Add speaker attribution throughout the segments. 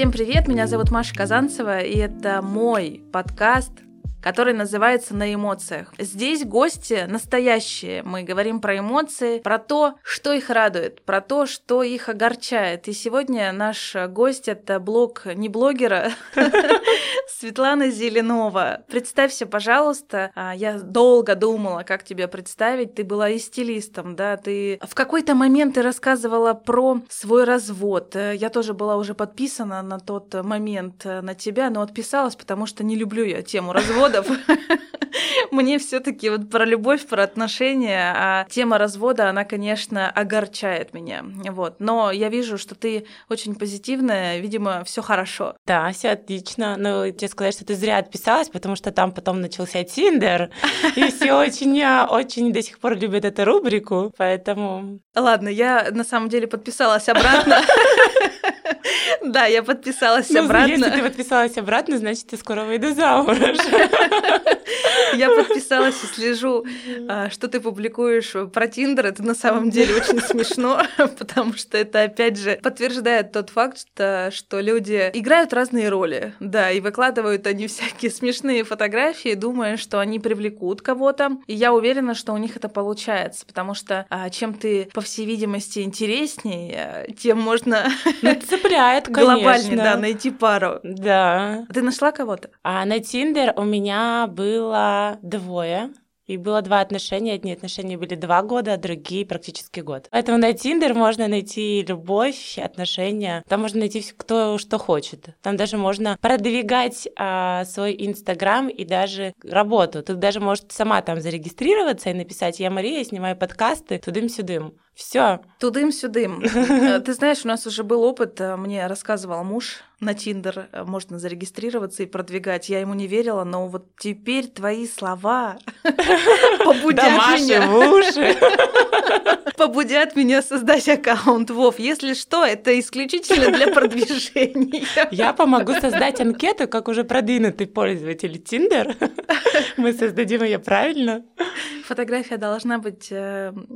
Speaker 1: Всем привет, меня зовут Маша Казанцева, и это мой подкаст который называется «На эмоциях». Здесь гости настоящие. Мы говорим про эмоции, про то, что их радует, про то, что их огорчает. И сегодня наш гость — это блог не блогера, Светлана Зеленова. Представься, пожалуйста. А, я долго думала, как тебя представить. Ты была и стилистом, да? Ты в какой-то момент ты рассказывала про свой развод. Я тоже была уже подписана на тот момент на тебя, но отписалась, потому что не люблю я тему развода разводов. Мне все-таки вот про любовь, про отношения, а тема развода, она, конечно, огорчает меня. Вот. Но я вижу, что ты очень позитивная, видимо, все хорошо.
Speaker 2: Да, все отлично. Но тебе сказать, что ты зря отписалась, потому что там потом начался Тиндер, и все очень, очень до сих пор любят эту рубрику, поэтому...
Speaker 1: Ладно, я на самом деле подписалась обратно. Да, я подписалась
Speaker 2: ну,
Speaker 1: обратно.
Speaker 2: Если ты подписалась обратно, значит, ты скоро выйду замуж.
Speaker 1: Я подписалась и слежу, а, что ты публикуешь про Тиндер. Это на самом деле очень смешно, потому что это, опять же, подтверждает тот факт, что, что люди играют разные роли, да, и выкладывают они всякие смешные фотографии, думая, что они привлекут кого-то. И я уверена, что у них это получается, потому что а, чем ты, по всей видимости, интереснее, тем можно...
Speaker 2: Ну, цепляет, конечно.
Speaker 1: Глобальнее, да, найти пару.
Speaker 2: Да.
Speaker 1: Ты нашла кого-то?
Speaker 2: А на Тиндер у меня было двое. И было два отношения. Одни отношения были два года, а другие практически год. Поэтому на Тиндер можно найти любовь, отношения. Там можно найти кто что хочет. Там даже можно продвигать а, свой Инстаграм и даже работу. Ты даже можешь сама там зарегистрироваться и написать «Я Мария, снимаю подкасты, тудым-сюдым». Все.
Speaker 1: Тудым-сюдым. Э, ты знаешь, у нас уже был опыт, э, мне рассказывал муж, на Тиндер э, можно зарегистрироваться и продвигать. Я ему не верила, но вот теперь твои слова побудят меня.
Speaker 2: в уши.
Speaker 1: Побудят меня создать аккаунт. Вов, если что, это исключительно для продвижения.
Speaker 2: Я помогу создать анкету, как уже продвинутый пользователь Tinder. Мы создадим ее правильно.
Speaker 1: Фотография должна быть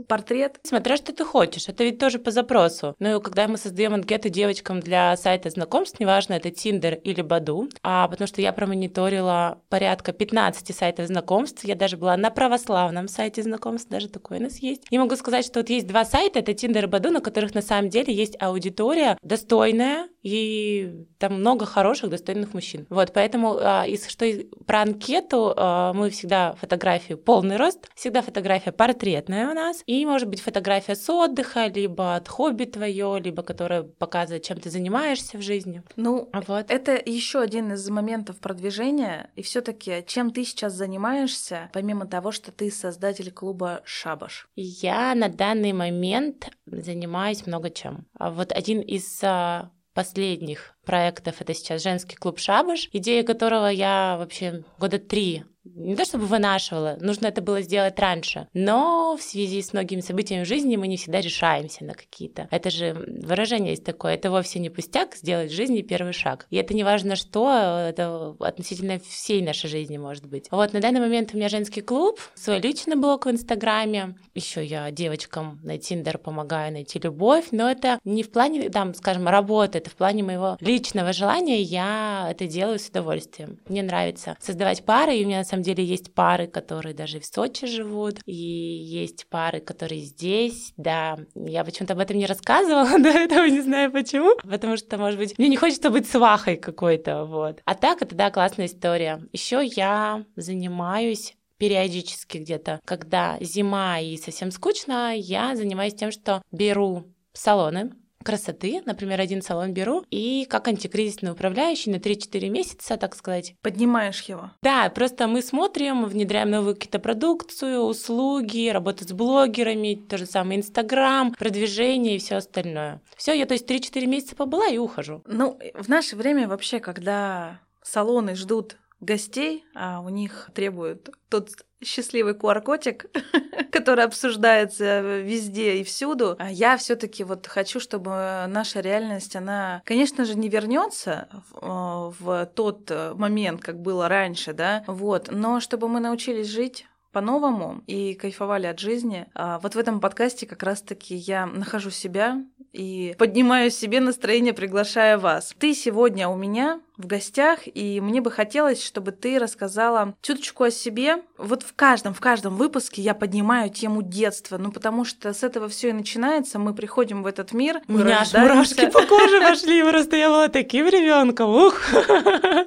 Speaker 1: портрет.
Speaker 2: Смотря что ты хочешь, это ведь тоже по запросу. Ну, когда мы создаем анкеты девочкам для сайта знакомств, неважно, это Tinder или Badoo, а потому что я промониторила порядка 15 сайтов знакомств, я даже была на православном сайте знакомств, даже такой у нас есть. И могу сказать, что вот есть два сайта, это Tinder и Badoo, на которых на самом деле есть аудитория достойная, и там много хороших, достойных мужчин. Вот, поэтому, а, и что про анкету, а, мы всегда фотографию полный рост, всегда фотография портретная у нас, и может быть фотография с отдыха, либо от хобби твое, либо которая показывает, чем ты занимаешься в жизни.
Speaker 1: Ну, вот. это еще один из моментов продвижения, и все-таки чем ты сейчас занимаешься, помимо того, что ты создатель клуба Шабаш?
Speaker 2: Я на данный момент занимаюсь много чем. А вот один из а, последних проектов это сейчас женский клуб Шабаш, идея которого я вообще года три не то чтобы вынашивала, нужно это было сделать раньше, но в связи с многими событиями в жизни мы не всегда решаемся на какие-то. Это же выражение есть такое, это вовсе не пустяк сделать в жизни первый шаг. И это не важно что, это относительно всей нашей жизни может быть. Вот на данный момент у меня женский клуб, свой личный блог в Инстаграме, еще я девочкам на Тиндер помогаю найти любовь, но это не в плане, там, скажем, работы, это в плане моего личного желания, я это делаю с удовольствием. Мне нравится создавать пары, и у меня на самом деле есть пары, которые даже в Сочи живут, и есть пары, которые здесь, да. Я почему-то об этом не рассказывала до этого, не знаю почему, потому что, может быть, мне не хочется быть свахой какой-то, вот. А так, это, да, классная история. Еще я занимаюсь периодически где-то, когда зима и совсем скучно, я занимаюсь тем, что беру салоны, красоты, например, один салон беру, и как антикризисный управляющий на 3-4 месяца, так сказать.
Speaker 1: Поднимаешь его.
Speaker 2: Да, просто мы смотрим, внедряем новую какие-то продукцию, услуги, работа с блогерами, то же самое Инстаграм, продвижение и все остальное. Все, я то есть 3-4 месяца побыла и ухожу.
Speaker 1: Ну, в наше время вообще, когда салоны ждут гостей, а у них требуют тот счастливый QR-котик, который обсуждается везде и всюду. А я все-таки вот хочу, чтобы наша реальность, она, конечно же, не вернется в, в тот момент, как было раньше, да, вот, но чтобы мы научились жить по-новому и кайфовали от жизни. А вот в этом подкасте как раз-таки я нахожу себя и поднимаю себе настроение, приглашая вас. Ты сегодня у меня в гостях, и мне бы хотелось, чтобы ты рассказала чуточку о себе. Вот в каждом, в каждом выпуске я поднимаю тему детства, ну потому что с этого все и начинается. Мы приходим в этот мир,
Speaker 2: у меня аж мурашки по коже пошли, просто я была таким ребенком, ух!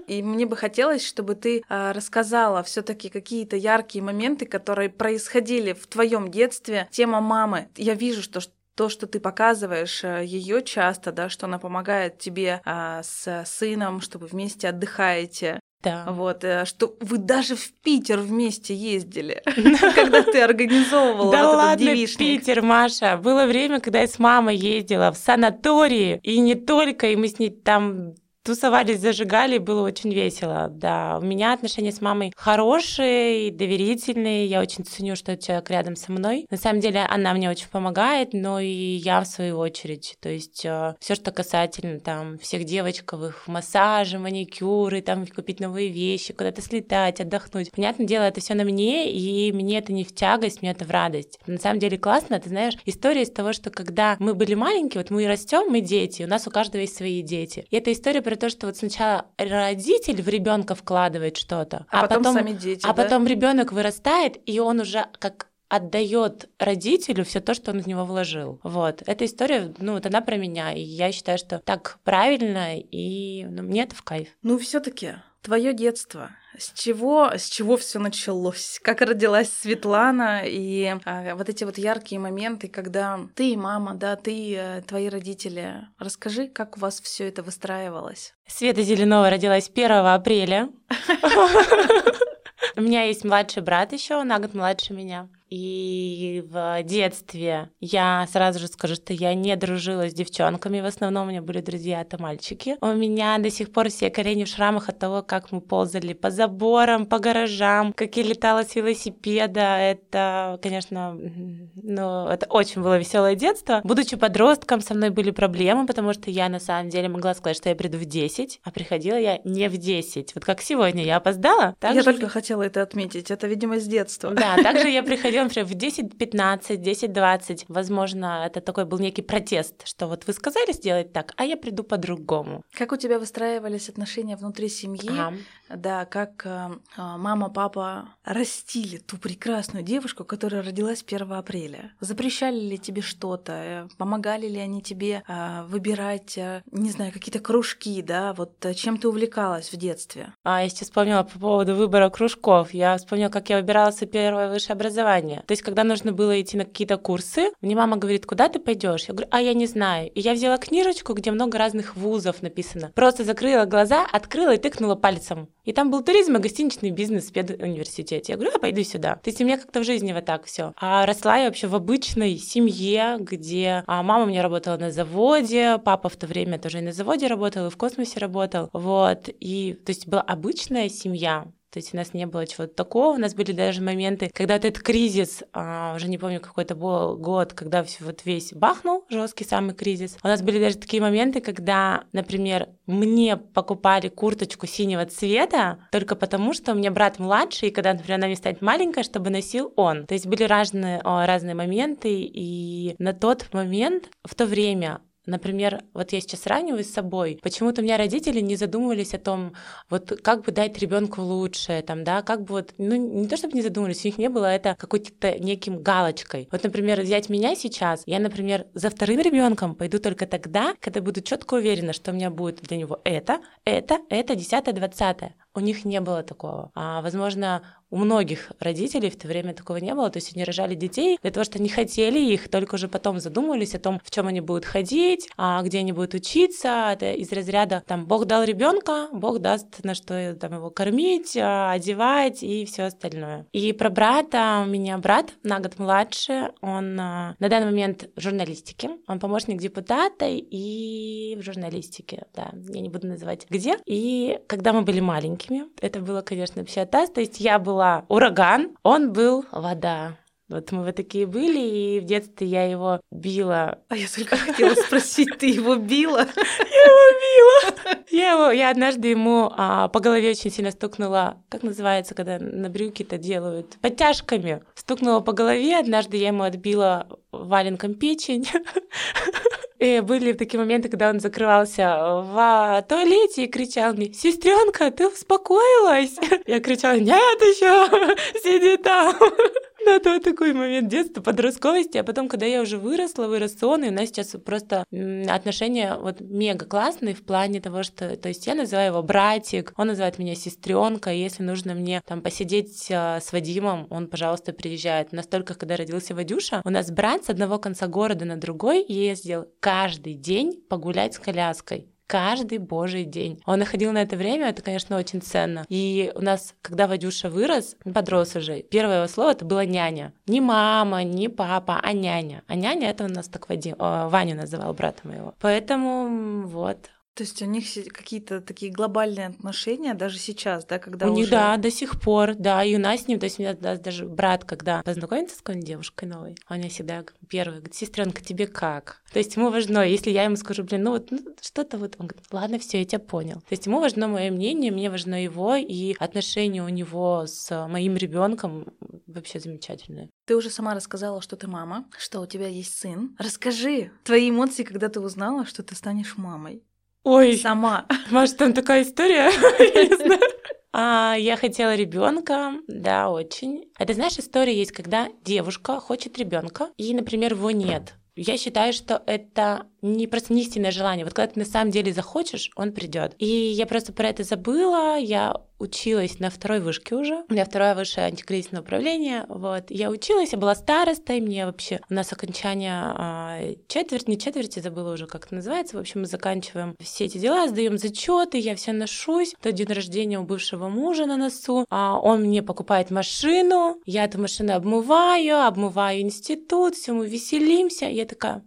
Speaker 1: И мне бы хотелось, чтобы ты а, рассказала все-таки какие-то яркие моменты, которые происходили в твоем детстве. Тема мамы. Я вижу, что то, что ты показываешь э, ее часто, да, что она помогает тебе а, с сыном, чтобы вместе отдыхаете.
Speaker 2: Да.
Speaker 1: Вот, э, что вы даже в Питер вместе ездили, когда ты организовывала
Speaker 2: да ладно. Питер, Маша. Было время, когда я с мамой ездила в санатории, и не только, и мы с ней там тусовались, зажигали, было очень весело. Да, у меня отношения с мамой хорошие, доверительные. Я очень ценю, что человек рядом со мной. На самом деле она мне очень помогает, но и я в свою очередь. То есть э, все, что касательно там всех девочковых массажи, маникюры, там купить новые вещи, куда-то слетать, отдохнуть. Понятное дело, это все на мне, и мне это не в тягость, мне это в радость. На самом деле классно, ты знаешь, история из того, что когда мы были маленькие, вот мы растем, мы дети, у нас у каждого есть свои дети. И это история про то, что вот сначала родитель в ребенка вкладывает что-то,
Speaker 1: а, а потом, потом сами дети,
Speaker 2: а
Speaker 1: да?
Speaker 2: потом ребенок вырастает, и он уже как отдает родителю все то, что он в него вложил. Вот. Эта история, ну, вот она про меня. И я считаю, что так правильно, и ну, мне это в кайф.
Speaker 1: Ну, все-таки твое детство. С чего, с чего все началось? Как родилась Светлана и а, вот эти вот яркие моменты, когда ты мама, да, ты, э, твои родители. Расскажи, как у вас все это выстраивалось?
Speaker 2: Света Зеленова родилась 1 апреля. У меня есть младший брат еще, на год младше меня. И в детстве я сразу же скажу, что я не дружила с девчонками. В основном у меня были друзья это мальчики. У меня до сих пор все колени в шрамах от того, как мы ползали по заборам, по гаражам, как я летала с велосипеда. Это, конечно, ну, это очень было веселое детство. Будучи подростком, со мной были проблемы, потому что я на самом деле могла сказать, что я приду в 10, а приходила я не в 10. Вот как сегодня я опоздала.
Speaker 1: я только хотела это отметить. Это, видимо, с детства.
Speaker 2: Да, также я приходила приходила, например, в 10-15, 10-20. Возможно, это такой был некий протест, что вот вы сказали сделать так, а я приду по-другому.
Speaker 1: Как у тебя выстраивались отношения внутри семьи? Ага. Да, как э, а, мама, папа растили ту прекрасную девушку, которая родилась 1 апреля. Запрещали ли тебе что-то? Э, помогали ли они тебе э, выбирать, э, не знаю, какие-то кружки, да? Вот э, чем ты увлекалась в детстве?
Speaker 2: А, я сейчас вспомнила по поводу выбора кружков. Я вспомнила, как я выбирала свое первое высшее образование. То есть, когда нужно было идти на какие-то курсы, мне мама говорит, куда ты пойдешь? Я говорю, а я не знаю. И я взяла книжечку, где много разных вузов написано. Просто закрыла глаза, открыла и тыкнула пальцем. И там был туризм и гостиничный бизнес в педуниверситете. Я говорю, я пойду сюда. То есть у меня как-то в жизни вот так все. А росла я вообще в обычной семье, где а мама у меня работала на заводе, папа в то время тоже и на заводе работал, и в космосе работал. Вот. И то есть была обычная семья. То есть у нас не было чего-то такого. У нас были даже моменты, когда вот этот кризис, а, уже не помню, какой это был год, когда вот весь бахнул, жесткий самый кризис. У нас были даже такие моменты, когда, например, мне покупали курточку синего цвета только потому, что у меня брат младший, и когда, например, она мне станет маленькая, чтобы носил он. То есть были разные, разные моменты, и на тот момент, в то время Например, вот я сейчас сравниваю с собой, почему-то у меня родители не задумывались о том, вот как бы дать ребенку лучшее, там, да, как бы вот, ну, не то чтобы не задумывались, у них не было это какой-то неким галочкой. Вот, например, взять меня сейчас, я, например, за вторым ребенком пойду только тогда, когда буду четко уверена, что у меня будет для него это, это, это, десятое, двадцатое. У них не было такого. А, возможно, у многих родителей в то время такого не было. То есть они рожали детей для того, что они хотели их, только уже потом задумывались о том, в чем они будут ходить, а где они будут учиться. Это из разряда там Бог дал ребенка, Бог даст на что там его кормить, а, одевать и все остальное. И про брата у меня брат на год младше, он а, на данный момент в журналистике, он помощник депутата и в журналистике, да, я не буду называть где. И когда мы были маленькими, это было, конечно, вообще то есть я была ураган, он был вода. Вот мы вот такие были, и в детстве я его била.
Speaker 1: А я только хотела спросить, ты его била?
Speaker 2: Я его била. Я, его, я однажды ему а, по голове очень сильно стукнула, как называется, когда на брюки-то делают, подтяжками. Стукнула по голове, однажды я ему отбила валенком печень. И были такие моменты, когда он закрывался в туалете и кричал мне, сестренка, ты успокоилась? Я кричала, нет еще, сиди там. Да, это такой момент детства, подростковости, а потом, когда я уже выросла, вырос он, и у нас сейчас просто отношения вот мега классные в плане того, что, то есть я называю его братик, он называет меня сестренка, если нужно мне там посидеть а, с Вадимом, он, пожалуйста, приезжает. Настолько, когда родился Вадюша, у нас брат с одного конца города на другой ездил каждый день погулять с коляской каждый божий день. Он находил на это время, это, конечно, очень ценно. И у нас, когда Вадюша вырос, подрос уже, первое его слово это было няня. Не мама, не папа, а няня. А няня это у нас так Вадим, о, Ваню называл брата моего. Поэтому вот,
Speaker 1: то есть у них какие-то такие глобальные отношения даже сейчас, да, когда
Speaker 2: у
Speaker 1: уже...
Speaker 2: них, да, до сих пор, да, и у нас с ним, то есть у меня даже брат, когда познакомится с какой-нибудь девушкой новой, он мне всегда первый говорит, сестренка, тебе как? То есть ему важно, если я ему скажу, блин, ну вот ну, что-то вот, он говорит, ладно, все, я тебя понял. То есть ему важно мое мнение, мне важно его, и отношения у него с моим ребенком вообще замечательные.
Speaker 1: Ты уже сама рассказала, что ты мама, что у тебя есть сын. Расскажи твои эмоции, когда ты узнала, что ты станешь мамой.
Speaker 2: Ой,
Speaker 1: сама.
Speaker 2: Может, там такая история? А, я хотела ребенка, да, очень. Это знаешь, история есть, когда девушка хочет ребенка, и, например, его нет. Я считаю, что это не просто не истинное желание. Вот когда ты на самом деле захочешь, он придет. И я просто про это забыла. Я училась на второй вышке уже. У меня второе высшее антикризисное управление. Вот. Я училась, я была старостой, мне вообще... У нас окончание а, четверть, не четверть, забыла уже, как это называется. В общем, мы заканчиваем все эти дела, сдаем зачеты, я все ношусь. То день рождения у бывшего мужа на носу. А он мне покупает машину, я эту машину обмываю, обмываю институт, все мы веселимся. Я такая,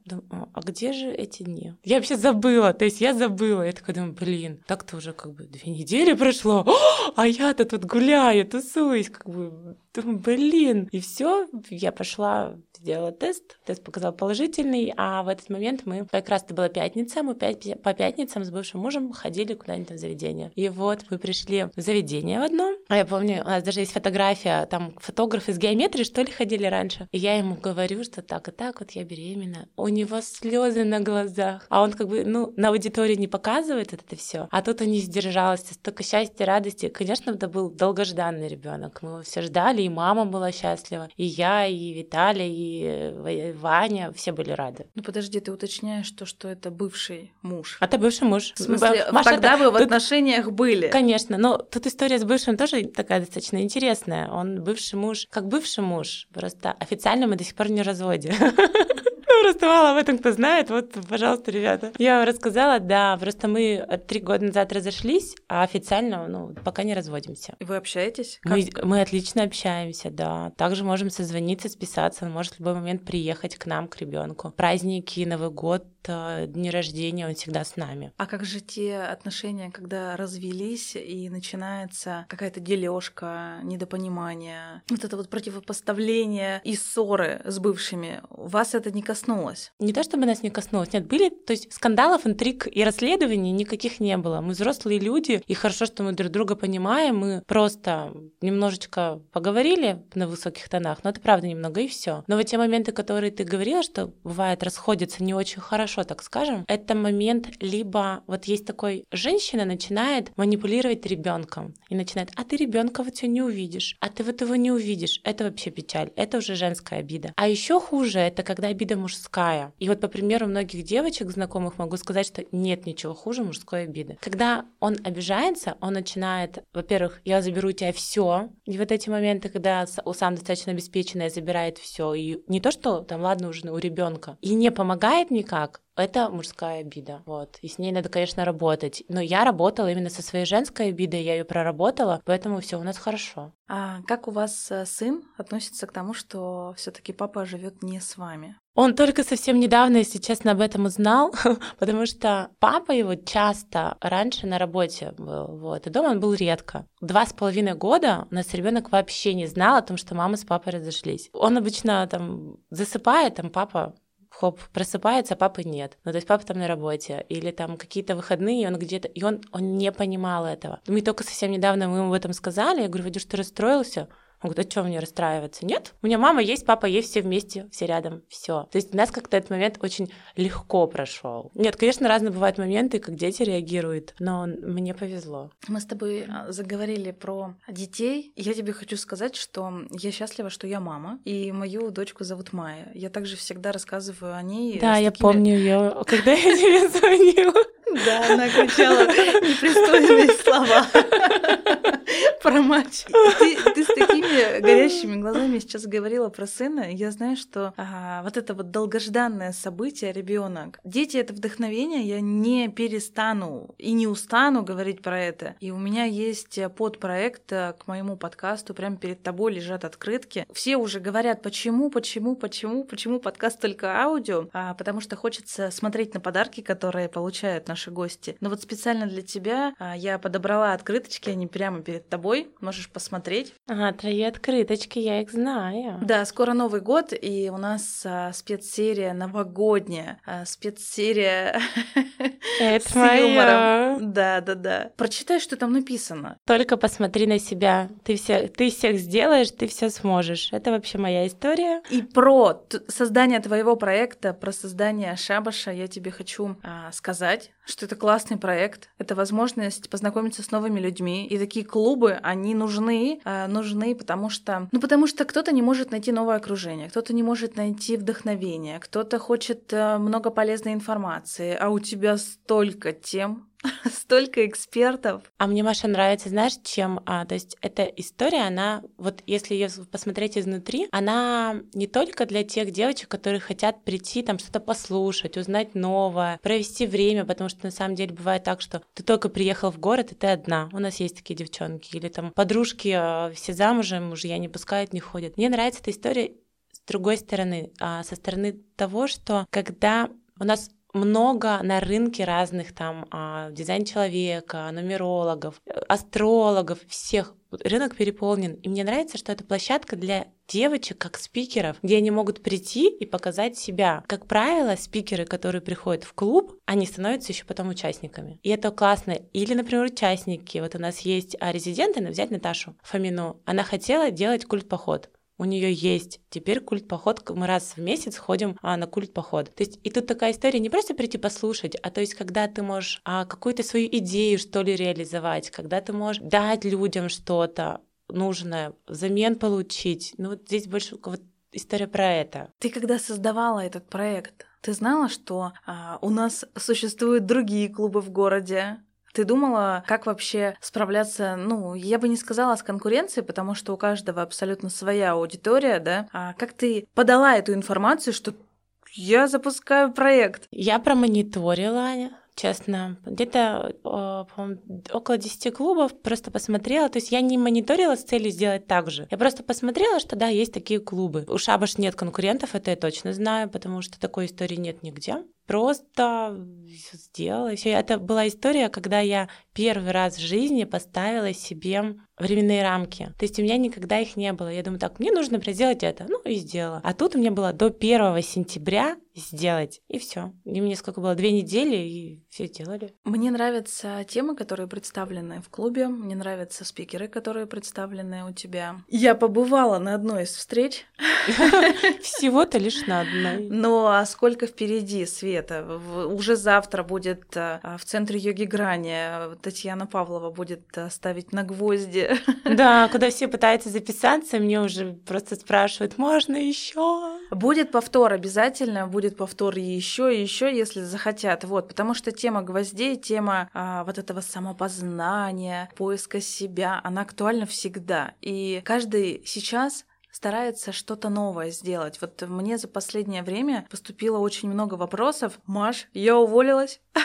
Speaker 2: а где же эти дни? Я вообще забыла, то есть я забыла. Я такая думаю, блин, так-то уже как бы две недели прошло. А я-то тут гуляю, тусуюсь, как бы, думаю, блин. И все, я пошла, сделала тест, тест показал положительный, а в этот момент мы, как раз это была пятница, мы по пятницам с бывшим мужем ходили куда-нибудь в заведение. И вот мы пришли в заведение в одно, а я помню, у нас даже есть фотография, там фотографы из геометрии, что ли, ходили раньше. И я ему говорю, что так и так, вот я беременна. У него слезы на глазах, а он как бы, ну, на аудитории не показывает это все, а тут он не сдержался, столько счастья, радости, Конечно, это был долгожданный ребенок. Мы его все ждали, и мама была счастлива, и я, и Виталий, и Ваня, все были рады.
Speaker 1: Ну подожди, ты уточняешь то, что это бывший муж.
Speaker 2: А это бывший муж.
Speaker 1: В смысле, Маша, тогда это... вы в тут... отношениях были?
Speaker 2: Конечно, но тут история с бывшим тоже такая достаточно интересная. Он бывший муж, как бывший муж, просто официально мы до сих пор не в разводе. Просто мало об этом кто знает. Вот, пожалуйста, ребята. Я вам рассказала, да, просто мы три года назад разошлись, а официально, ну, пока не разводимся.
Speaker 1: Вы общаетесь?
Speaker 2: Мы, мы отлично общаемся, да. Также можем созвониться, списаться. Он может в любой момент приехать к нам, к ребенку. Праздники, Новый год, э, дни рождения, он всегда с нами.
Speaker 1: А как же те отношения, когда развелись и начинается какая-то дележка, недопонимание, вот это вот противопоставление и ссоры с бывшими, вас это не коснулось?
Speaker 2: Не то, чтобы нас не коснулось. Нет, были, то есть скандалов, интриг и расследований никаких не было. Мы взрослые люди, и хорошо, что мы друг друга понимаем. Мы просто немножечко поговорили на высоких тонах, но это правда немного, и все. Но вот те моменты, которые ты говорила, что бывает расходятся не очень хорошо, так скажем, это момент либо вот есть такой женщина начинает манипулировать ребенком и начинает, а ты ребенка вот не увидишь, а ты вот его не увидишь. Это вообще печаль, это уже женская обида. А еще хуже, это когда обида мужская. И вот по примеру многих девочек знакомых могу сказать, что нет ничего хуже мужской обиды. Когда он обижается, он начинает, во-первых, я заберу у тебя все, и вот эти моменты, когда сам достаточно обеспеченный забирает все, и не то, что там, ладно, уже у ребенка, и не помогает никак, это мужская обида, вот. И с ней надо, конечно, работать. Но я работала именно со своей женской обидой, я ее проработала, поэтому все у нас хорошо.
Speaker 1: А как у вас э, сын относится к тому, что все-таки папа живет не с вами?
Speaker 2: Он только совсем недавно, если честно, об этом узнал, потому что папа его часто раньше на работе был, вот, и дома он был редко. Два с половиной года у нас ребенок вообще не знал о том, что мама с папой разошлись. Он обычно там засыпает, там папа хоп, просыпается, а папы нет. Ну, то есть папа там на работе. Или там какие-то выходные, он где-то... И он, он не понимал этого. Мы только совсем недавно мы ему об этом сказали. Я говорю, Вадюш, ты расстроился? Он говорит, а что мне расстраиваться? Нет, у меня мама есть, папа есть, все вместе, все рядом, все. То есть у нас как-то этот момент очень легко прошел. Нет, конечно, разные бывают моменты, как дети реагируют, но мне повезло.
Speaker 1: Мы с тобой а, заговорили про детей. Я тебе хочу сказать, что я счастлива, что я мама, и мою дочку зовут Майя. Я также всегда рассказываю о ней.
Speaker 2: Да, я такими... помню ее, когда я тебе звонила.
Speaker 1: Да, она кричала непристойные слова про матч. Ты, ты с такими горящими глазами сейчас говорила про сына. Я знаю, что а, вот это вот долгожданное событие, ребенок. Дети это вдохновение, я не перестану и не устану говорить про это. И у меня есть подпроект э, к моему подкасту, прямо перед тобой лежат открытки. Все уже говорят, почему, почему, почему, почему подкаст только аудио, а, потому что хочется смотреть на подарки, которые получают наши гости. Но вот специально для тебя а, я подобрала открыточки, они прямо перед тобой, можешь посмотреть.
Speaker 2: Ага, твои открыточки, я их знаю.
Speaker 1: Да, скоро Новый год, и у нас а, спецсерия новогодняя, а, спецсерия
Speaker 2: Это с моя.
Speaker 1: Да, да, да. Прочитай, что там написано.
Speaker 2: Только посмотри на себя. Ты, все, ты всех сделаешь, ты все сможешь. Это вообще моя история.
Speaker 1: И про создание твоего проекта, про создание шабаша я тебе хочу а, сказать, что это классный проект, это возможность познакомиться с новыми людьми, и такие клубы, они нужны, э, нужны, потому что, ну, потому что кто-то не может найти новое окружение, кто-то не может найти вдохновение, кто-то хочет э, много полезной информации, а у тебя столько тем, столько экспертов.
Speaker 2: А мне, Маша, нравится, знаешь, чем? А, то есть эта история, она, вот если ее посмотреть изнутри, она не только для тех девочек, которые хотят прийти, там что-то послушать, узнать новое, провести время, потому что на самом деле бывает так, что ты только приехал в город, и ты одна. У нас есть такие девчонки. Или там подружки а, все замужем, мужья не пускают, не ходят. Мне нравится эта история с другой стороны, а, со стороны того, что когда у нас много на рынке разных там а, дизайн человека, нумерологов, астрологов, всех. Рынок переполнен. И мне нравится, что это площадка для девочек как спикеров, где они могут прийти и показать себя. Как правило, спикеры, которые приходят в клуб, они становятся еще потом участниками. И это классно. Или, например, участники. Вот у нас есть а, резиденты, взять Наташу Фомину. Она хотела делать культ-поход у нее есть. Теперь культ поход, мы раз в месяц ходим а, на культ поход. То есть и тут такая история не просто прийти послушать, а то есть когда ты можешь а, какую-то свою идею что ли реализовать, когда ты можешь дать людям что-то нужное, взамен получить. Ну вот здесь больше вот история про это.
Speaker 1: Ты когда создавала этот проект, ты знала, что а, у нас существуют другие клубы в городе, ты думала, как вообще справляться, ну, я бы не сказала с конкуренцией, потому что у каждого абсолютно своя аудитория, да? А как ты подала эту информацию, что я запускаю проект?
Speaker 2: Я промониторила честно. Где-то э, около 10 клубов просто посмотрела. То есть я не мониторила с целью сделать так же. Я просто посмотрела, что да, есть такие клубы. У Шабаш нет конкурентов, это я точно знаю, потому что такой истории нет нигде просто сделала. Все. Это была история, когда я первый раз в жизни поставила себе временные рамки. То есть у меня никогда их не было. Я думаю, так, мне нужно сделать это. Ну и сделала. А тут у меня было до 1 сентября сделать, и все. И мне сколько было? Две недели, и все сделали.
Speaker 1: Мне нравятся темы, которые представлены в клубе. Мне нравятся спикеры, которые представлены у тебя. Я побывала на одной из встреч.
Speaker 2: Всего-то лишь на одной.
Speaker 1: Ну а сколько впереди, Света? Уже завтра будет а, в центре йоги Грани. Татьяна Павлова будет а, ставить на гвозди.
Speaker 2: Да, куда все пытаются записаться, мне уже просто спрашивают, можно еще?
Speaker 1: Будет повтор обязательно, будет повтор еще, и еще, если захотят. Вот, потому что тема гвоздей, тема а, вот этого самопознания, поиска себя, она актуальна всегда. И каждый сейчас старается что-то новое сделать. Вот мне за последнее время поступило очень много вопросов. Маш, я уволилась.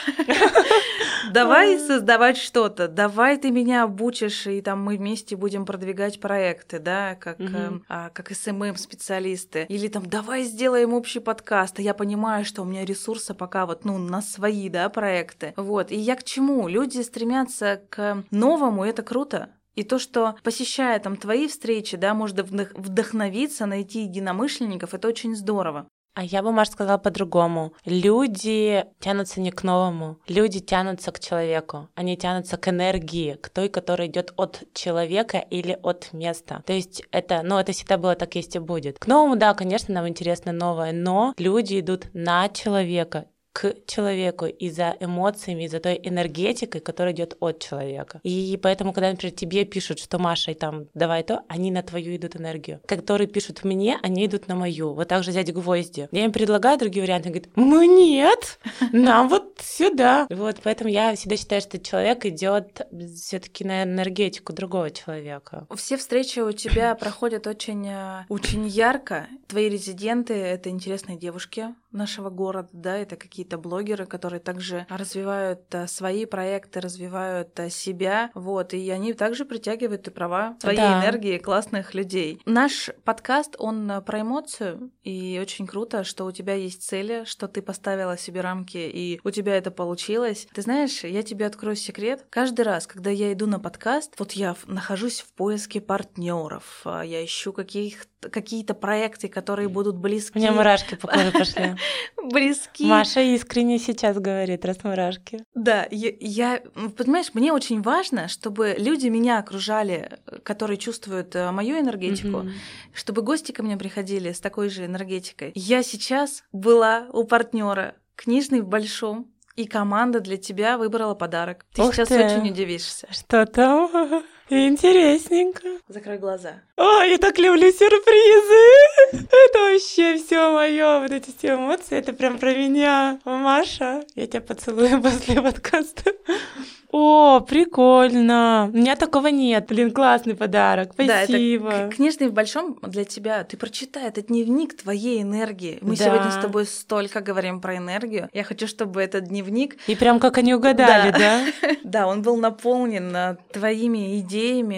Speaker 1: Давай создавать что-то, давай ты меня обучишь, и там мы вместе будем продвигать проекты, да, как, mm как СММ-специалисты. Или там, давай сделаем общий подкаст, а я понимаю, что у меня ресурса пока вот, ну, на свои, да, проекты. Вот, и я к чему? Люди стремятся к новому, это круто. И то, что посещая там твои встречи, да, можно вдохновиться, найти единомышленников, это очень здорово.
Speaker 2: А я бы, может, сказала по-другому. Люди тянутся не к новому, люди тянутся к человеку. Они тянутся к энергии, к той, которая идет от человека или от места. То есть это, ну, это всегда было так есть и будет. К новому, да, конечно, нам интересно новое, но люди идут на человека, к человеку и за эмоциями, и за той энергетикой, которая идет от человека. И поэтому, когда, например, тебе пишут, что Маша, и там, давай то, они на твою идут энергию. Которые пишут мне, они идут на мою. Вот так же взять гвозди. Я им предлагаю другие варианты, говорит, ну нет, нам вот сюда. Вот, поэтому я всегда считаю, что человек идет все таки на энергетику другого человека.
Speaker 1: Все встречи у тебя проходят очень, э, очень ярко. Твои резиденты — это интересные девушки нашего города, да, это какие какие-то блогеры, которые также развивают э, свои проекты, развивают э, себя, вот, и они также притягивают и права своей да. энергии классных людей. Наш подкаст, он э, про эмоцию, и очень круто, что у тебя есть цели, что ты поставила себе рамки, и у тебя это получилось. Ты знаешь, я тебе открою секрет. Каждый раз, когда я иду на подкаст, вот я нахожусь в поиске партнеров, я ищу каких какие-то проекты, которые будут близки.
Speaker 2: У меня мурашки по коже пошли.
Speaker 1: Близки.
Speaker 2: Маша искренне сейчас говорит, раз мурашки.
Speaker 1: Да, я, я, понимаешь, мне очень важно, чтобы люди меня окружали, которые чувствуют э, мою энергетику, mm-hmm. чтобы гости ко мне приходили с такой же энергетикой. Я сейчас была у партнера книжный в большом, и команда для тебя выбрала подарок. Ты Ух сейчас ты. очень удивишься.
Speaker 2: Что там? Интересненько.
Speaker 1: Закрой глаза.
Speaker 2: О, я так люблю сюрпризы. Это вообще все мое, вот эти все эмоции. Это прям про меня. Маша, я тебя поцелую после подкаста. О, прикольно. У меня такого нет. Блин, классный подарок. Спасибо. Да,
Speaker 1: это книжный в большом для тебя. Ты прочитай, это дневник твоей энергии. Мы да. сегодня с тобой столько говорим про энергию. Я хочу, чтобы этот дневник...
Speaker 2: И прям как они угадали, да?
Speaker 1: Да, да он был наполнен а, твоими идеями,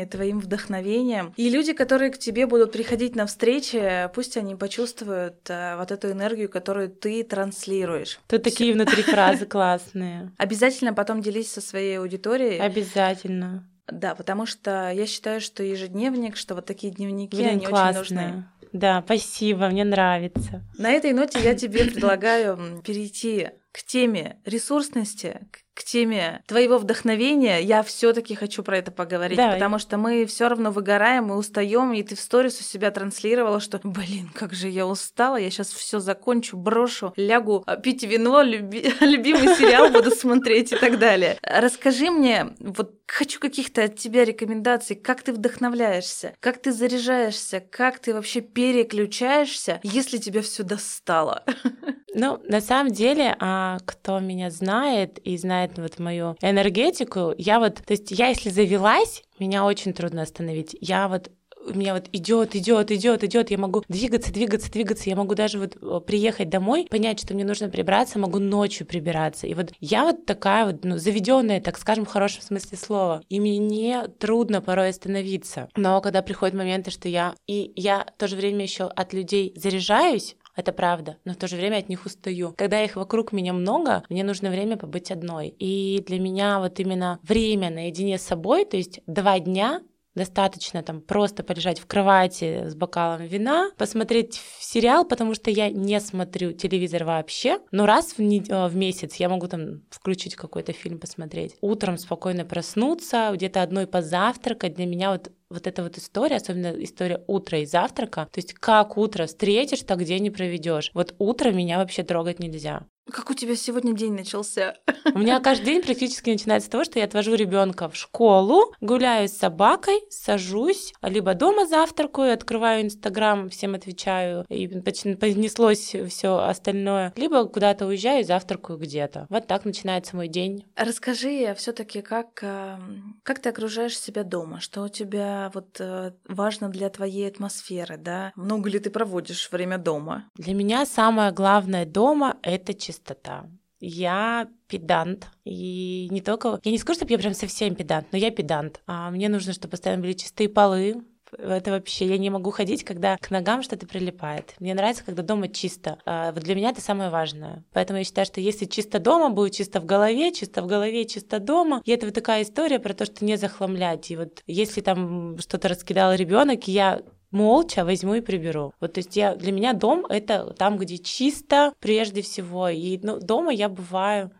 Speaker 1: твоим вдохновением. И люди, которые к тебе будут приходить на встречи, пусть они почувствуют а, вот эту энергию, которую ты транслируешь.
Speaker 2: Тут такие внутри фразы классные.
Speaker 1: Обязательно потом делись со своей аудитории.
Speaker 2: Обязательно.
Speaker 1: Да, потому что я считаю, что ежедневник, что вот такие дневники, Блин, они классные. очень нужны.
Speaker 2: Да, спасибо, мне нравится.
Speaker 1: На этой ноте я тебе предлагаю перейти к теме ресурсности, к теме твоего вдохновения, я все-таки хочу про это поговорить, Давай. потому что мы все равно выгораем, мы устаем, и ты в сторис у себя транслировала, что, блин, как же я устала, я сейчас все закончу, брошу, лягу а, пить вино, люби... любимый сериал буду смотреть и так далее. Расскажи мне, вот хочу каких-то от тебя рекомендаций, как ты вдохновляешься, как ты заряжаешься, как ты вообще переключаешься, если тебя все достало.
Speaker 2: Ну, на самом деле, а, кто меня знает и знает вот мою энергетику, я вот, то есть я если завелась, меня очень трудно остановить. Я вот у меня вот идет, идет, идет, идет, я могу двигаться, двигаться, двигаться, я могу даже вот э, приехать домой, понять, что мне нужно прибраться, могу ночью прибираться. И вот я вот такая вот, ну, заведенная, так скажем, в хорошем смысле слова. И мне трудно порой остановиться. Но когда приходят моменты, что я... И я в то же время еще от людей заряжаюсь, это правда, но в то же время от них устаю. Когда их вокруг меня много, мне нужно время побыть одной. И для меня вот именно время наедине с собой, то есть два дня достаточно там просто полежать в кровати с бокалом вина, посмотреть сериал, потому что я не смотрю телевизор вообще, но раз в, не... Э, в месяц я могу там включить какой-то фильм посмотреть. Утром спокойно проснуться, где-то одной позавтракать. Для меня вот вот эта вот история, особенно история утра и завтрака, то есть как утро встретишь, так день не проведешь. Вот утро меня вообще трогать нельзя.
Speaker 1: Как у тебя сегодня день начался?
Speaker 2: У меня каждый день практически начинается с того, что я отвожу ребенка в школу, гуляю с собакой, сажусь, либо дома завтракаю, открываю Инстаграм, всем отвечаю, и понеслось все остальное, либо куда-то уезжаю и завтракаю где-то. Вот так начинается мой день.
Speaker 1: Расскажи все таки как, как ты окружаешь себя дома? Что у тебя вот э, важно для твоей атмосферы, да? Много ли ты проводишь время дома?
Speaker 2: Для меня самое главное дома — это чистота. Я педант. И не только... Я не скажу, что я прям совсем педант, но я педант. А мне нужно, чтобы постоянно были чистые полы, это вообще я не могу ходить, когда к ногам что-то прилипает. Мне нравится, когда дома чисто. А, вот для меня это самое важное. Поэтому я считаю, что если чисто дома, будет чисто в голове, чисто в голове, чисто дома. И это вот такая история про то, что не захламлять. И вот если там что-то раскидал ребенок, я молча возьму и приберу. Вот, то есть я, для меня дом — это там, где чисто прежде всего. И ну, дома я бываю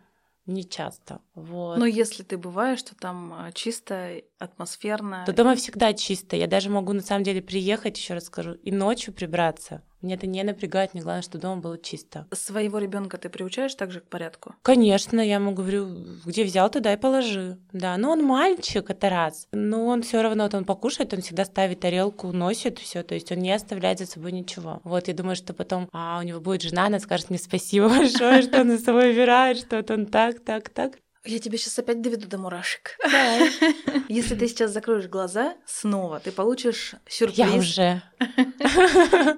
Speaker 2: не часто. Вот.
Speaker 1: Но если ты бываешь, то там а, чисто, атмосферно.
Speaker 2: То дома всегда чисто. Я даже могу на самом деле приехать, еще раз скажу, и ночью прибраться. Мне это не напрягает, мне главное, что дома было чисто.
Speaker 1: Своего ребенка ты приучаешь также к порядку?
Speaker 2: Конечно, я ему говорю, где взял, туда и положи. Да, но он мальчик, это раз. Но он все равно, вот он покушает, он всегда ставит тарелку, носит все, то есть он не оставляет за собой ничего. Вот, я думаю, что потом а, у него будет жена, она скажет мне спасибо большое, что он за собой убирает, что он так, так, так.
Speaker 1: Я тебя сейчас опять доведу до мурашек.
Speaker 2: Да.
Speaker 1: Если ты сейчас закроешь глаза снова, ты получишь сюрприз.
Speaker 2: Я уже.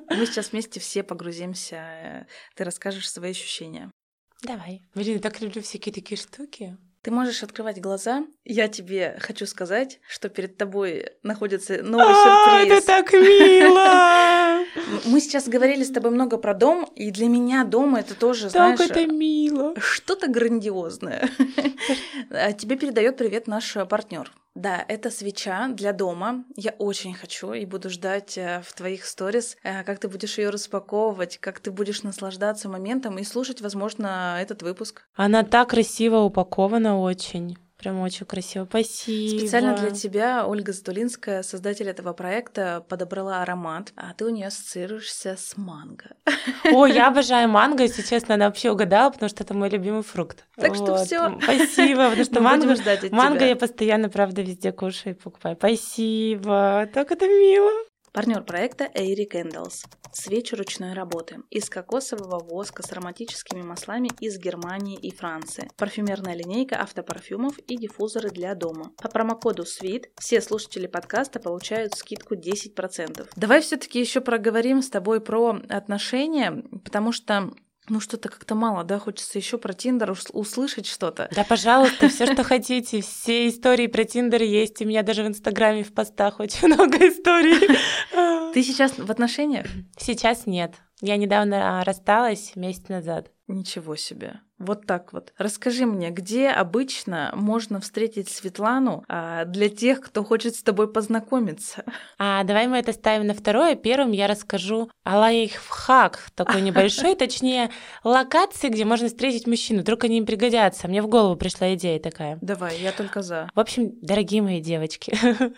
Speaker 1: Мы сейчас вместе все погрузимся. Ты расскажешь свои ощущения.
Speaker 2: Давай. Блин, я так люблю всякие такие штуки.
Speaker 1: Ты можешь открывать глаза. Я тебе хочу сказать, что перед тобой находится новый а,
Speaker 2: сюрприз. Это так мило!
Speaker 1: Мы сейчас говорили с тобой много про дом, и для меня дом это тоже,
Speaker 2: знаешь... Так это мило!
Speaker 1: Что-то грандиозное. А тебе передает привет наш партнер. Да, это свеча для дома. Я очень хочу и буду ждать э, в твоих сторис, э, как ты будешь ее распаковывать, как ты будешь наслаждаться моментом и слушать, возможно, этот выпуск.
Speaker 2: Она так красиво упакована очень. Прям очень красиво. Спасибо.
Speaker 1: Специально для тебя Ольга Затулинская, создатель этого проекта, подобрала аромат, а ты у нее ассоциируешься с манго.
Speaker 2: О, я обожаю манго, если честно, она вообще угадала, потому что это мой любимый фрукт.
Speaker 1: Так вот. что все.
Speaker 2: Спасибо, потому что манго, манго я постоянно, правда, везде кушаю и покупаю. Спасибо, так это мило.
Speaker 1: Партнер проекта Airy Candles. Свечи ручной работы. Из кокосового воска с ароматическими маслами из Германии и Франции. Парфюмерная линейка автопарфюмов и диффузоры для дома. По промокоду SWEET все слушатели подкаста получают скидку 10%. Давай все-таки еще проговорим с тобой про отношения, потому что ну что-то как-то мало, да? Хочется еще про Тиндер услышать что-то.
Speaker 2: Да, пожалуйста, все, что хотите. Все истории про Тиндер есть. У меня даже в Инстаграме в постах очень много историй.
Speaker 1: Ты сейчас в отношениях?
Speaker 2: Сейчас нет. Я недавно рассталась месяц назад.
Speaker 1: Ничего себе. Вот так вот. Расскажи мне, где обычно можно встретить Светлану а, для тех, кто хочет с тобой познакомиться?
Speaker 2: А давай мы это ставим на второе. Первым я расскажу о лайфхак такой небольшой, точнее локации, где можно встретить мужчину. Вдруг они им пригодятся. Мне в голову пришла идея такая.
Speaker 1: Давай, я только за.
Speaker 2: В общем, дорогие мои девочки,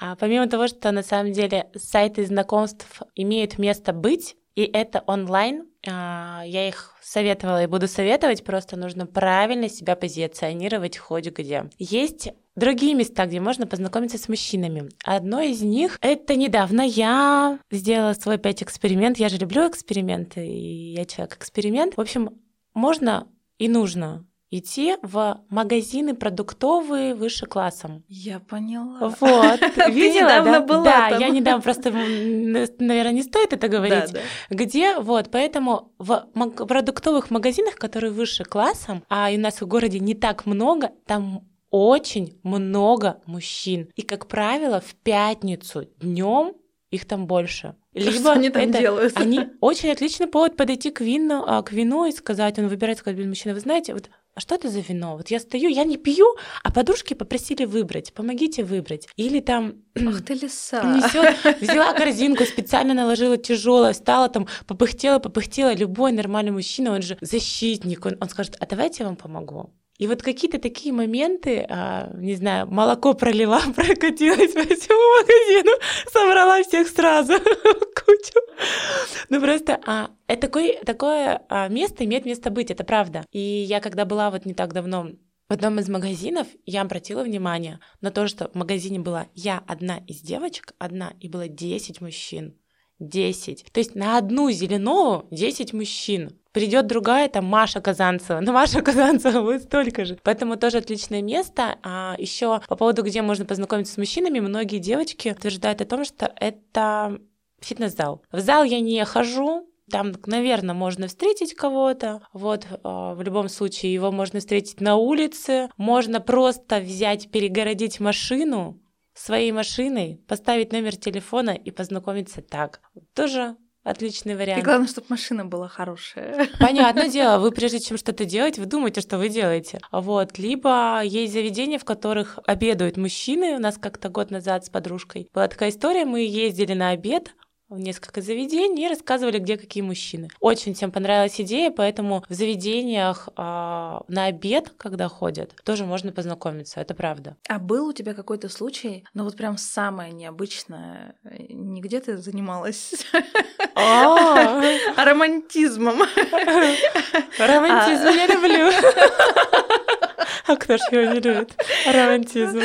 Speaker 2: а помимо того, что на самом деле сайты знакомств имеют место быть, и это онлайн. А, я их советовала и буду советовать, просто нужно правильно себя позиционировать хоть где. Есть другие места, где можно познакомиться с мужчинами. Одно из них — это недавно я сделала свой опять эксперимент. Я же люблю эксперименты, и я человек-эксперимент. В общем, можно и нужно идти в магазины продуктовые выше классом.
Speaker 1: Я поняла.
Speaker 2: Вот.
Speaker 1: Видела, недавно да? была
Speaker 2: Да, там. я недавно просто, наверное, не стоит это говорить. Да, да. Где, вот, поэтому в продуктовых магазинах, которые выше классом, а у нас в городе не так много, там очень много мужчин. И, как правило, в пятницу днем их там больше.
Speaker 1: Либо что они там это, делают?
Speaker 2: Они очень отличный повод подойти к вину, а, к вину и сказать, он выбирает, сказать, блин, мужчина, вы знаете, вот а что это за вино? Вот я стою, я не пью, а подружки попросили выбрать, помогите выбрать. Или там...
Speaker 1: Ах ты лиса.
Speaker 2: Несет, взяла корзинку, специально наложила тяжелое, стала там, попыхтела, попыхтела. Любой нормальный мужчина, он же защитник, он, он скажет, а давайте я вам помогу. И вот какие-то такие моменты, а, не знаю, молоко пролила, прокатилась по всему магазину, собрала всех сразу кучу. Ну просто а, это такое, такое а, место имеет место быть, это правда. И я когда была вот не так давно в одном из магазинов я обратила внимание на то, что в магазине была я одна из девочек, одна, и было 10 мужчин. 10. То есть на одну зеленову 10 мужчин. придет другая, там Маша Казанцева, но Маша Казанцева будет столько же. Поэтому тоже отличное место. А еще по поводу, где можно познакомиться с мужчинами, многие девочки утверждают о том, что это фитнес-зал. В зал я не хожу, там, наверное, можно встретить кого-то. Вот, а, в любом случае, его можно встретить на улице. Можно просто взять, перегородить машину своей машиной, поставить номер телефона и познакомиться так. Тоже отличный вариант.
Speaker 1: И главное, чтобы машина была хорошая.
Speaker 2: Понятное дело, вы прежде чем что-то делать, вы думаете, что вы делаете. Вот. Либо есть заведения, в которых обедают мужчины. У нас как-то год назад с подружкой была такая история, мы ездили на обед, в несколько заведений и рассказывали, где какие мужчины. Очень всем понравилась идея, поэтому в заведениях э, на обед, когда ходят, тоже можно познакомиться, это правда.
Speaker 1: А был у тебя какой-то случай, ну вот прям самое необычное, нигде ты занималась? А. Романтизмом.
Speaker 2: Романтизм я люблю. А кто ж его не любит? Романтизм.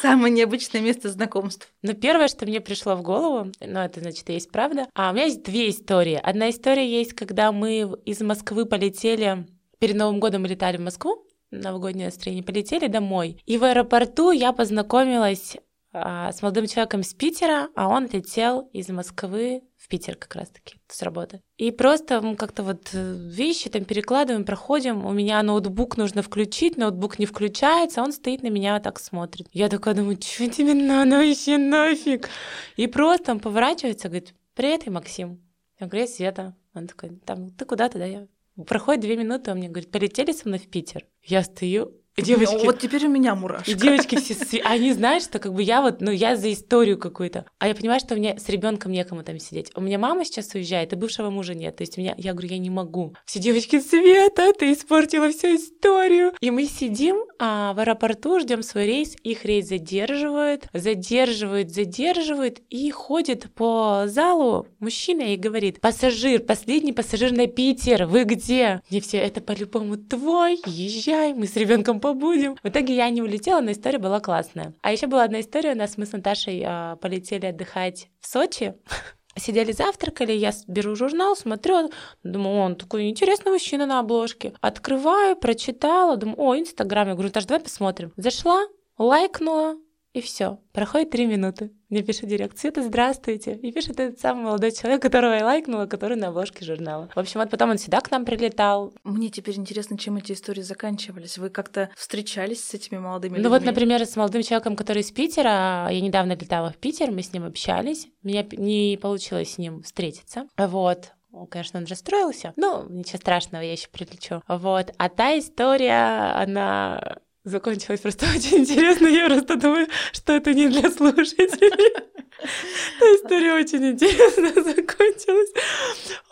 Speaker 1: Самое необычное место знакомств.
Speaker 2: Ну, первое, что мне пришло в голову, ну, это значит, есть правда. А у меня есть две истории. Одна история есть, когда мы из Москвы полетели, перед Новым годом мы летали в Москву, новогоднее настроение, полетели домой. И в аэропорту я познакомилась а, с молодым человеком из Питера, а он летел из Москвы в Питер как раз-таки с работы. И просто мы как-то вот э, вещи там перекладываем, проходим. У меня ноутбук нужно включить, ноутбук не включается, он стоит на меня вот так смотрит. Я такая думаю, что тебе надо вообще нафиг? И просто он поворачивается, говорит, привет, я Максим. Я говорю, я Света. Он такой, там, ты куда тогда? Я... Проходит две минуты, он мне говорит, полетели со мной в Питер. Я стою,
Speaker 1: девочки... Ну, вот теперь у меня мурашка.
Speaker 2: И девочки все, они знают, что как бы я вот, ну, я за историю какую-то. А я понимаю, что у меня с ребенком некому там сидеть. У меня мама сейчас уезжает, и бывшего мужа нет. То есть у меня, я говорю, я не могу. Все девочки, Света, ты испортила всю историю. И мы сидим а, в аэропорту, ждем свой рейс, их рейс задерживают, задерживают, задерживают, и ходит по залу мужчина и говорит, пассажир, последний пассажир на Питер, вы где? Мне все, это по-любому твой, езжай, мы с ребенком побудем. В итоге я не улетела, но история была классная. А еще была одна история, у нас мы с Наташей э, полетели отдыхать в Сочи. Сидели завтракали, я беру журнал, смотрю, думаю, он такой интересный мужчина на обложке. Открываю, прочитала, думаю, о, Инстаграм. Я говорю, Наташа, давай посмотрим. Зашла, лайкнула, и все. Проходит три минуты. Мне пишет директ, Света, здравствуйте. И пишет этот самый молодой человек, которого я лайкнула, который на обложке журнала. В общем, вот потом он сюда к нам прилетал.
Speaker 1: Мне теперь интересно, чем эти истории заканчивались. Вы как-то встречались с этими молодыми людьми?
Speaker 2: Ну вот, например, с молодым человеком, который из Питера. Я недавно летала в Питер, мы с ним общались. Меня не получилось с ним встретиться. Вот. Конечно, он расстроился. Ну, ничего страшного, я еще прилечу. Вот. А та история, она закончилось просто очень интересно. Я просто думаю, что это не для слушателей. Та история очень интересно закончилась.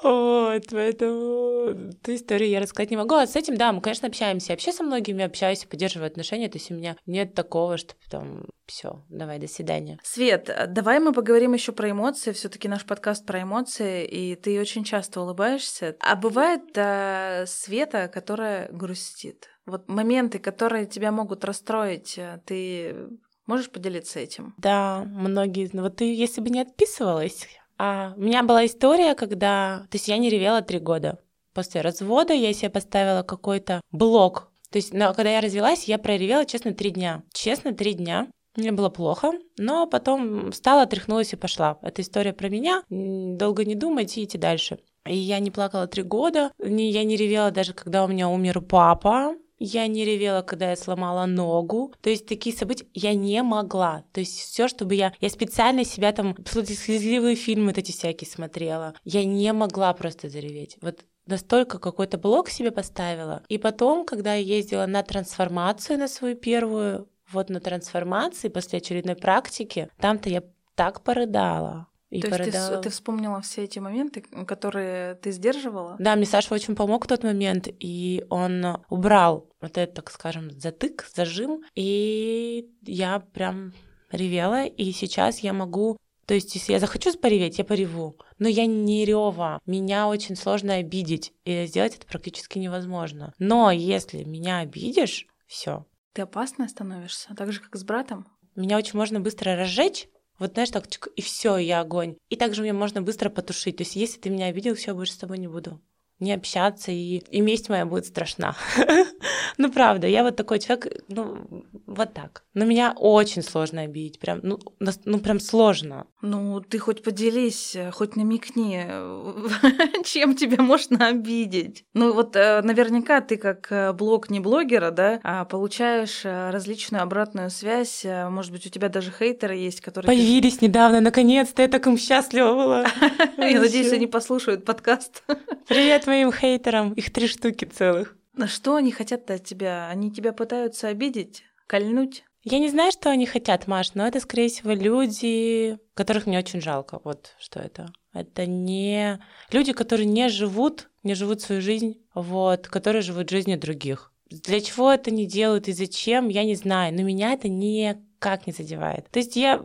Speaker 2: Вот, поэтому ту историю я рассказать не могу. А с этим, да, мы, конечно, общаемся. Я вообще со многими общаюсь, поддерживаю отношения. То есть у меня нет такого, что там все, давай, до свидания.
Speaker 1: Свет, давай мы поговорим еще про эмоции. Все-таки наш подкаст про эмоции, и ты очень часто улыбаешься. А бывает да, Света, которая грустит. Вот моменты, которые тебя могут расстроить, э, ты можешь поделиться этим?
Speaker 2: Да, многие. Вот ты, если бы не отписывалась, а у меня была история, когда... То есть я не ревела три года. После развода я себе поставила какой-то блок. То есть, но когда я развелась, я проревела, честно, три дня. Честно, три дня. Мне было плохо, но потом встала, тряхнулась и пошла. Это история про меня. Долго не думать и идти дальше. И я не плакала три года. Я не ревела даже, когда у меня умер папа. Я не ревела, когда я сломала ногу. То есть такие события я не могла. То есть все, чтобы я... Я специально себя там... Слезливые фильмы эти всякие смотрела. Я не могла просто зареветь. Вот настолько какой-то блок себе поставила. И потом, когда я ездила на трансформацию, на свою первую, вот на трансформации после очередной практики, там-то я так порыдала.
Speaker 1: И То есть ты, ты вспомнила все эти моменты, которые ты сдерживала?
Speaker 2: Да, мне Саша очень помог в тот момент, и он убрал вот этот, так скажем, затык, зажим, и я прям ревела, и сейчас я могу то есть, если я захочу пореветь, я пореву. Но я не рева. Меня очень сложно обидеть. И сделать это практически невозможно. Но если меня обидишь, все.
Speaker 1: Ты опасная становишься, так же, как с братом?
Speaker 2: Меня очень можно быстро разжечь, вот знаешь, так, чик, и все, я огонь. И также мне можно быстро потушить. То есть, если ты меня обидел, все, больше с тобой не буду. Не общаться, и, и месть моя будет страшна. ну, правда, я вот такой человек, ну, вот так. Но меня очень сложно обидеть, прям, ну, ну, прям сложно.
Speaker 1: Ну, ты хоть поделись, хоть намекни, чем тебя можно обидеть. Ну, вот э, наверняка ты как э, блог не блогера, да, а получаешь э, различную обратную связь, может быть, у тебя даже хейтеры есть, которые...
Speaker 2: Появились недавно, наконец-то, я так им счастлива была.
Speaker 1: Я надеюсь, они послушают подкаст.
Speaker 2: Привет моим хейтерам, их три штуки целых.
Speaker 1: На что они хотят от тебя? Они тебя пытаются обидеть, кольнуть?
Speaker 2: Я не знаю, что они хотят, Маш, но это, скорее всего, люди, которых мне очень жалко. Вот что это. Это не люди, которые не живут, не живут свою жизнь, вот, которые живут жизнью других. Для чего это не делают и зачем, я не знаю, но меня это никак не задевает. То есть я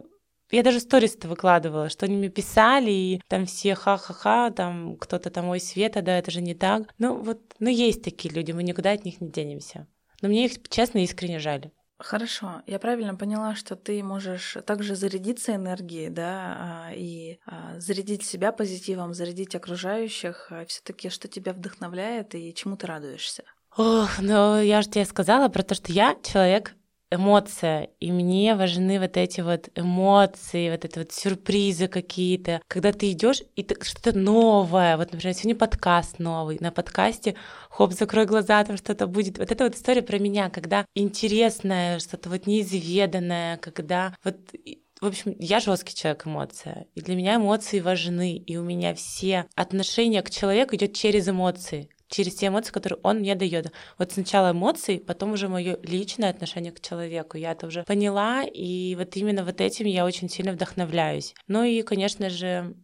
Speaker 2: я даже сторис-то выкладывала, что они мне писали, и там все ха-ха-ха, там кто-то там, ой, Света, да, это же не так. Ну вот, ну есть такие люди, мы никуда от них не денемся. Но мне их, честно, искренне жаль.
Speaker 1: Хорошо, я правильно поняла, что ты можешь также зарядиться энергией, да, а, и а, зарядить себя позитивом, зарядить окружающих. А Все-таки что тебя вдохновляет и чему ты радуешься?
Speaker 2: Ох, ну я же тебе сказала про то, что я человек эмоция, и мне важны вот эти вот эмоции, вот эти вот сюрпризы какие-то, когда ты идешь и что-то новое, вот, например, сегодня подкаст новый, на подкасте, хоп, закрой глаза, там что-то будет. Вот это вот история про меня, когда интересное, что-то вот неизведанное, когда вот в общем, я жесткий человек эмоция, и для меня эмоции важны, и у меня все отношения к человеку идет через эмоции через те эмоции, которые он мне дает. Вот сначала эмоции, потом уже мое личное отношение к человеку. Я это уже поняла, и вот именно вот этим я очень сильно вдохновляюсь. Ну и, конечно же,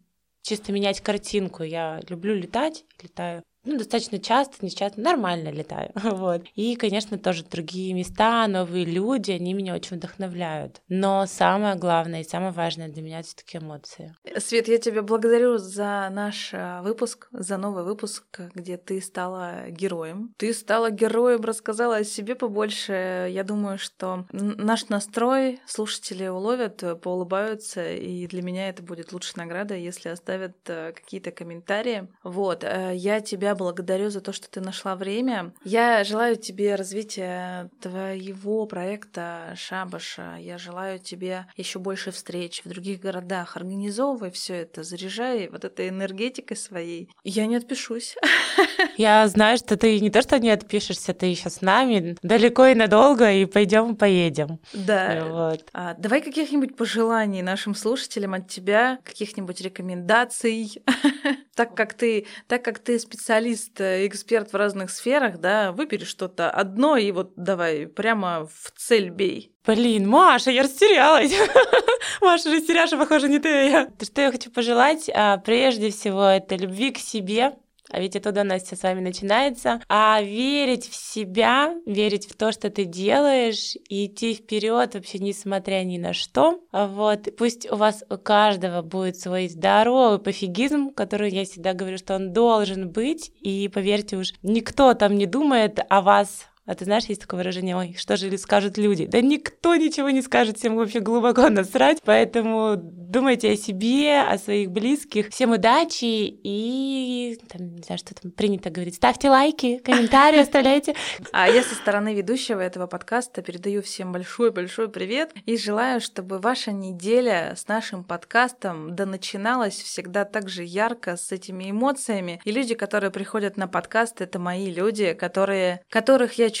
Speaker 2: чисто менять картинку. Я люблю летать, летаю ну, достаточно часто, не часто, нормально летаю. вот. И, конечно, тоже другие места, новые люди, они меня очень вдохновляют. Но самое главное и самое важное для меня это все-таки эмоции.
Speaker 1: Свет, я тебя благодарю за наш а, выпуск, за новый выпуск, где ты стала героем. Ты стала героем, рассказала о себе побольше. Я думаю, что наш настрой слушатели уловят, поулыбаются, и для меня это будет лучшая награда, если оставят э, какие-то комментарии. Вот, э, я тебя тебя благодарю за то, что ты нашла время. Я желаю тебе развития твоего проекта Шабаша. Я желаю тебе еще больше встреч в других городах. Организовывай все это, заряжай вот этой энергетикой своей. Я не отпишусь.
Speaker 2: Я знаю, что ты не то, что не отпишешься, ты еще с нами далеко и надолго, и пойдем поедем.
Speaker 1: Да. Вот. А, давай каких-нибудь пожеланий нашим слушателям от тебя, каких-нибудь рекомендаций. так как ты, так как ты специалист, э, эксперт в разных сферах, да, выбери что-то одно и вот давай прямо в цель бей.
Speaker 2: Блин, Маша, я растерялась. Маша растеряша, похоже, не ты. Что я хочу пожелать? А, прежде всего, это любви к себе, а ведь оттуда, Настя, с вами начинается. А верить в себя, верить в то, что ты делаешь, и идти вперед вообще несмотря ни на что. Вот. Пусть у вас у каждого будет свой здоровый пофигизм, который я всегда говорю, что он должен быть. И поверьте уж, никто там не думает о вас а ты знаешь, есть такое выражение, ой, что же скажут люди? Да никто ничего не скажет, всем вообще глубоко насрать, поэтому думайте о себе, о своих близких. Всем удачи и, там, не знаю, что там принято говорить, ставьте лайки, комментарии оставляйте.
Speaker 1: А я со стороны ведущего этого подкаста передаю всем большой-большой привет и желаю, чтобы ваша неделя с нашим подкастом да начиналась всегда так же ярко, с этими эмоциями. И люди, которые приходят на подкаст, это мои люди, которые, которых я чувствую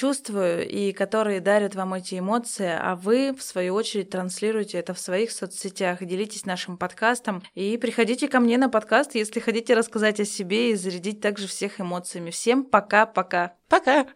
Speaker 1: и которые дарят вам эти эмоции, а вы, в свою очередь, транслируете это в своих соцсетях, делитесь нашим подкастом и приходите ко мне на подкаст, если хотите рассказать о себе и зарядить также всех эмоциями. Всем пока-пока.
Speaker 2: Пока!